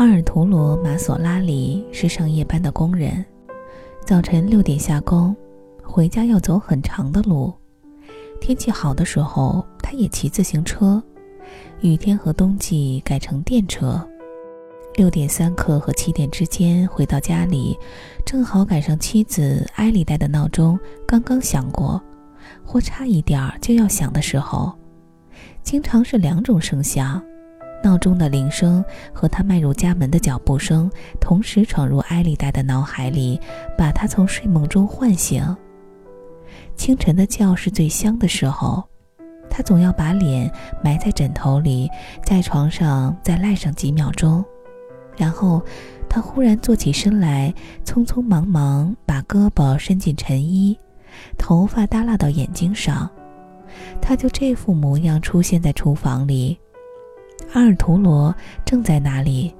阿尔图罗·马索拉里是上夜班的工人，早晨六点下工，回家要走很长的路。天气好的时候，他也骑自行车；雨天和冬季改成电车。六点三刻和七点之间回到家里，正好赶上妻子埃里黛的闹钟刚刚响过，或差一点儿就要响的时候。经常是两种声响：闹钟的铃声和他迈入家门的脚步声同时闯入埃里黛的脑海里，把她从睡梦中唤醒。清晨的觉是最香的时候，她总要把脸埋在枕头里，在床上再赖上几秒钟。然后，他忽然坐起身来，匆匆忙忙把胳膊伸进衬衣，头发耷拉到眼睛上，他就这副模样出现在厨房里。阿尔图罗正在那里，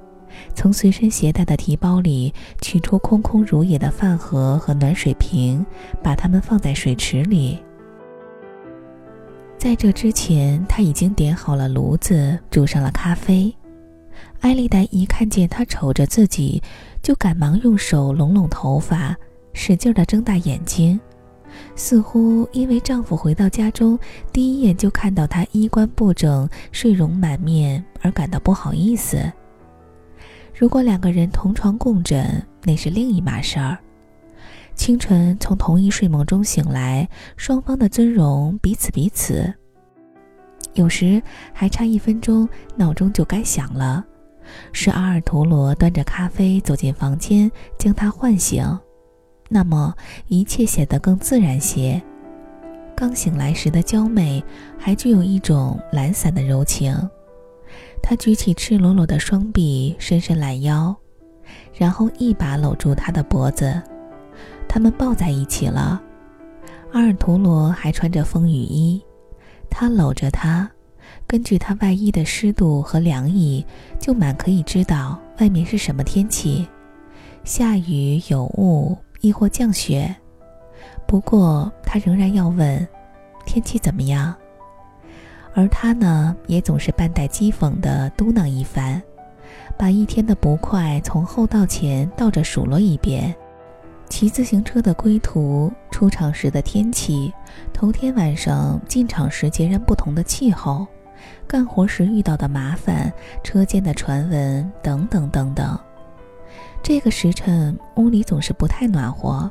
从随身携带的提包里取出空空如也的饭盒和暖水瓶，把它们放在水池里。在这之前，他已经点好了炉子，煮上了咖啡。艾丽黛一看见他瞅着自己，就赶忙用手拢拢头发，使劲地睁大眼睛，似乎因为丈夫回到家中第一眼就看到他衣冠不整、睡容满面而感到不好意思。如果两个人同床共枕，那是另一码事儿。清晨从同一睡梦中醒来，双方的尊容彼此彼此。有时还差一分钟，闹钟就该响了。是阿尔图罗端着咖啡走进房间，将他唤醒，那么一切显得更自然些。刚醒来时的娇美，还具有一种懒散的柔情。他举起赤裸裸的双臂，伸伸懒腰，然后一把搂住她的脖子，他们抱在一起了。阿尔图罗还穿着风雨衣，他搂着她。根据他外衣的湿度和凉意，就满可以知道外面是什么天气，下雨、有雾，亦或降雪。不过他仍然要问，天气怎么样？而他呢，也总是半带讥讽地嘟囔一番，把一天的不快从后到前倒着数落一遍：骑自行车的归途、出场时的天气、头天晚上进场时截然不同的气候。干活时遇到的麻烦、车间的传闻等等等等。这个时辰屋里总是不太暖和，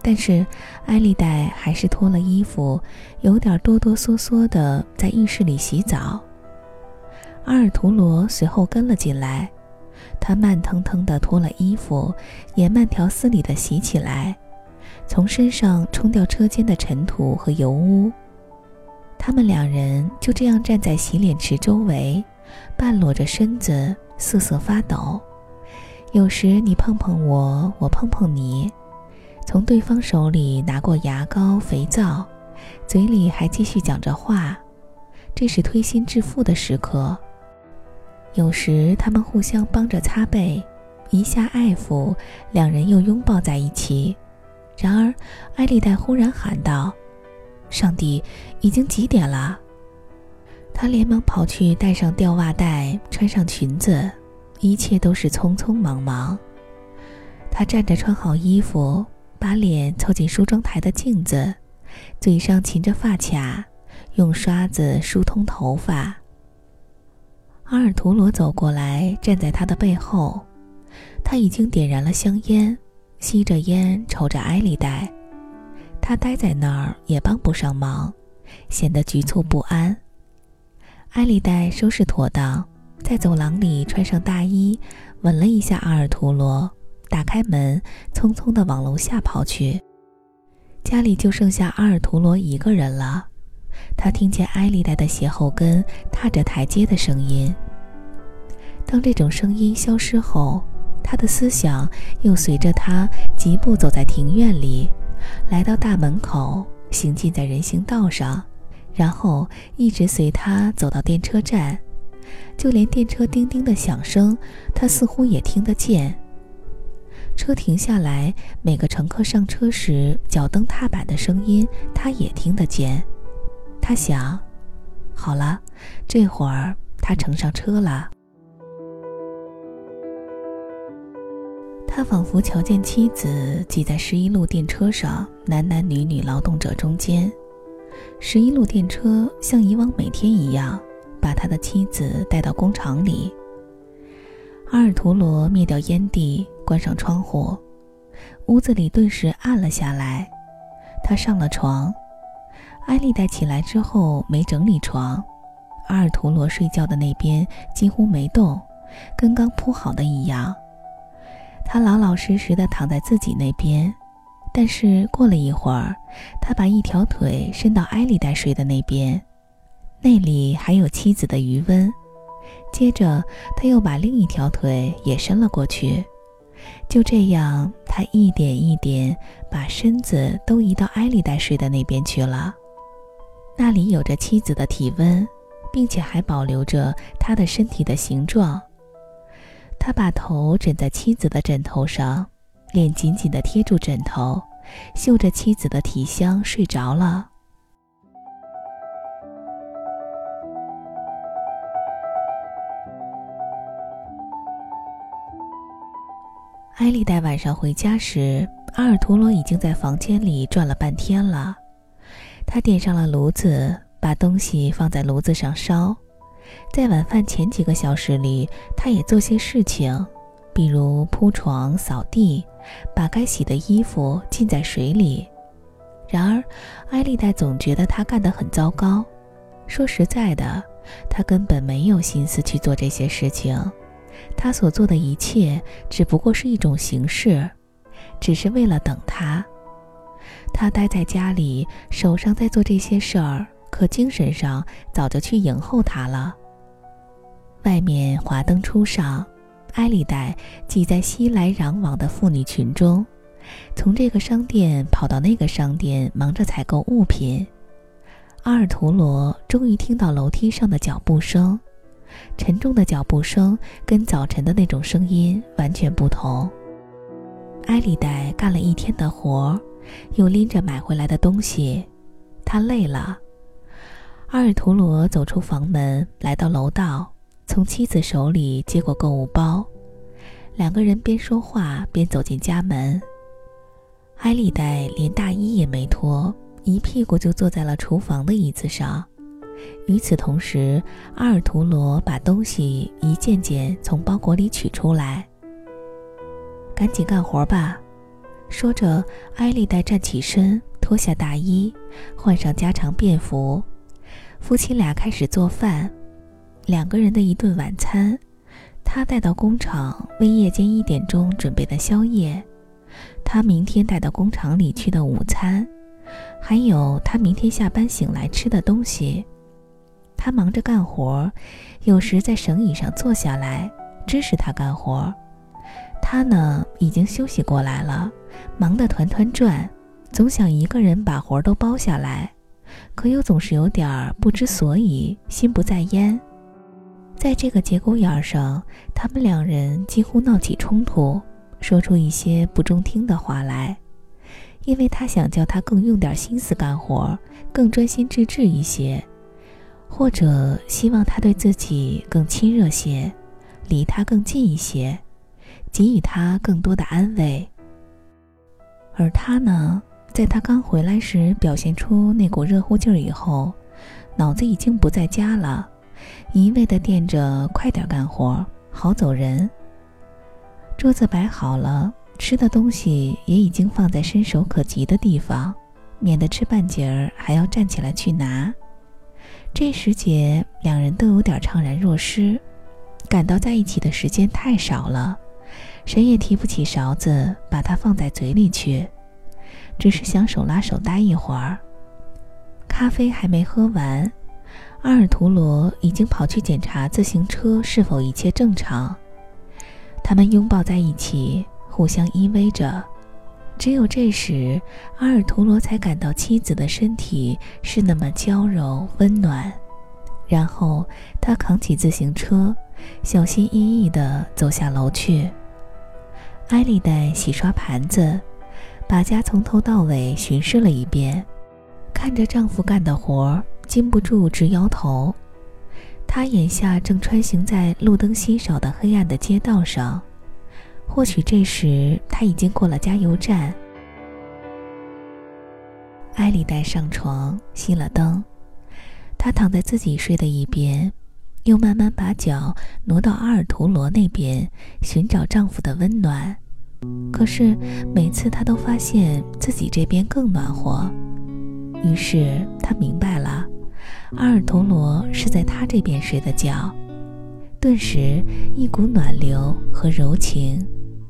但是艾丽黛还是脱了衣服，有点哆哆嗦嗦的在浴室里洗澡。阿尔图罗随后跟了进来，他慢腾腾地脱了衣服，也慢条斯理地洗起来，从身上冲掉车间的尘土和油污。他们两人就这样站在洗脸池周围，半裸着身子，瑟瑟发抖。有时你碰碰我，我碰碰你，从对方手里拿过牙膏、肥皂，嘴里还继续讲着话，这是推心置腹的时刻。有时他们互相帮着擦背，一下爱抚，两人又拥抱在一起。然而，艾丽黛忽然喊道。上帝，已经几点了？他连忙跑去带上吊袜带，穿上裙子，一切都是匆匆忙忙。他站着穿好衣服，把脸凑近梳妆台的镜子，嘴上噙着发卡，用刷子梳通头发。阿尔图罗走过来，站在他的背后，他已经点燃了香烟，吸着烟，瞅着艾丽黛。他待在那儿也帮不上忙，显得局促不安。艾丽黛收拾妥当，在走廊里穿上大衣，吻了一下阿尔图罗，打开门，匆匆地往楼下跑去。家里就剩下阿尔图罗一个人了。他听见艾丽黛的鞋后跟踏着台阶的声音。当这种声音消失后，他的思想又随着他疾步走在庭院里。来到大门口，行进在人行道上，然后一直随他走到电车站，就连电车叮叮的响声，他似乎也听得见。车停下来，每个乘客上车时脚蹬踏板的声音，他也听得见。他想，好了，这会儿他乘上车了。他仿佛瞧见妻子挤在十一路电车上，男男女女劳动者中间。十一路电车像以往每天一样，把他的妻子带到工厂里。阿尔图罗灭掉烟蒂，关上窗户，屋子里顿时暗了下来。他上了床，艾丽黛起来之后没整理床，阿尔图罗睡觉的那边几乎没动，跟刚铺好的一样。他老老实实的躺在自己那边，但是过了一会儿，他把一条腿伸到艾丽黛睡的那边，那里还有妻子的余温。接着，他又把另一条腿也伸了过去。就这样，他一点一点把身子都移到埃丽黛睡的那边去了。那里有着妻子的体温，并且还保留着他的身体的形状。他把头枕在妻子的枕头上，脸紧紧地贴住枕头，嗅着妻子的体香，睡着了。艾丽黛晚上回家时，阿尔图罗已经在房间里转了半天了。他点上了炉子，把东西放在炉子上烧。在晚饭前几个小时里，他也做些事情，比如铺床、扫地，把该洗的衣服浸在水里。然而，艾丽黛总觉得他干得很糟糕。说实在的，他根本没有心思去做这些事情。他所做的一切只不过是一种形式，只是为了等他。他待在家里，手上在做这些事儿。可精神上早就去迎候他了。外面华灯初上，艾丽黛挤在熙来攘往的妇女群中，从这个商店跑到那个商店，忙着采购物品。阿尔图罗终于听到楼梯上的脚步声，沉重的脚步声跟早晨的那种声音完全不同。埃丽黛干了一天的活，又拎着买回来的东西，她累了。阿尔图罗走出房门，来到楼道，从妻子手里接过购物包。两个人边说话边走进家门。埃丽黛连大衣也没脱，一屁股就坐在了厨房的椅子上。与此同时，阿尔图罗把东西一件件从包裹里取出来。赶紧干活吧，说着，艾丽黛站起身，脱下大衣，换上家常便服。夫妻俩开始做饭，两个人的一顿晚餐，他带到工厂为夜间一点钟准备的宵夜，他明天带到工厂里去的午餐，还有他明天下班醒来吃的东西。他忙着干活，有时在绳椅上坐下来支持他干活。他呢，已经休息过来了，忙得团团转，总想一个人把活都包下来。可又总是有点不知所以，心不在焉。在这个节骨眼上，他们两人几乎闹起冲突，说出一些不中听的话来。因为他想叫他更用点心思干活，更专心致志一些，或者希望他对自己更亲热些，离他更近一些，给予他更多的安慰。而他呢？在他刚回来时表现出那股热乎劲儿以后，脑子已经不在家了，一味的惦着快点干活，好走人。桌子摆好了，吃的东西也已经放在伸手可及的地方，免得吃半截儿还要站起来去拿。这时节，两人都有点怅然若失，感到在一起的时间太少了，谁也提不起勺子把它放在嘴里去。只是想手拉手待一会儿。咖啡还没喝完，阿尔图罗已经跑去检查自行车是否一切正常。他们拥抱在一起，互相依偎着。只有这时，阿尔图罗才感到妻子的身体是那么娇柔温暖。然后他扛起自行车，小心翼翼地走下楼去。艾丽黛洗刷盘子。把家从头到尾巡视了一遍，看着丈夫干的活，禁不住直摇头。她眼下正穿行在路灯稀少的黑暗的街道上，或许这时他已经过了加油站。艾丽带上床，熄了灯，她躺在自己睡的一边，又慢慢把脚挪到阿尔图罗那边，寻找丈夫的温暖。可是每次她都发现自己这边更暖和，于是她明白了，阿尔图罗是在她这边睡的觉。顿时，一股暖流和柔情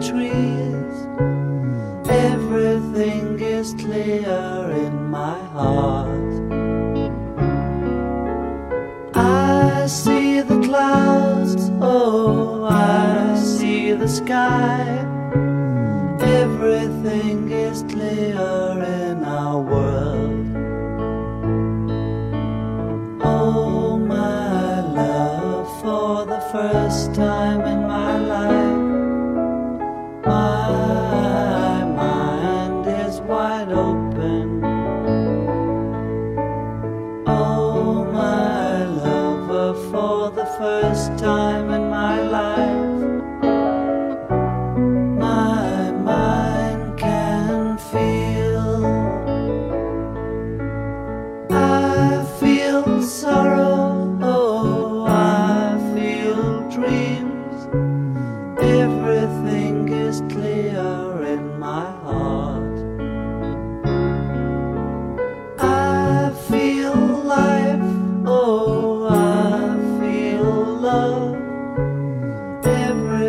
trees. Everything is clear in my heart. I see the clouds, oh, I see the sky. Everything is clear in our world. Oh, my love, for the first time in my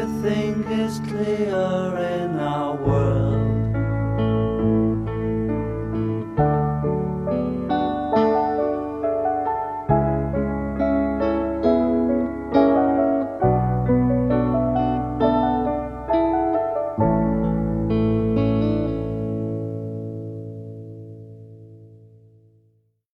everything is clear in our world.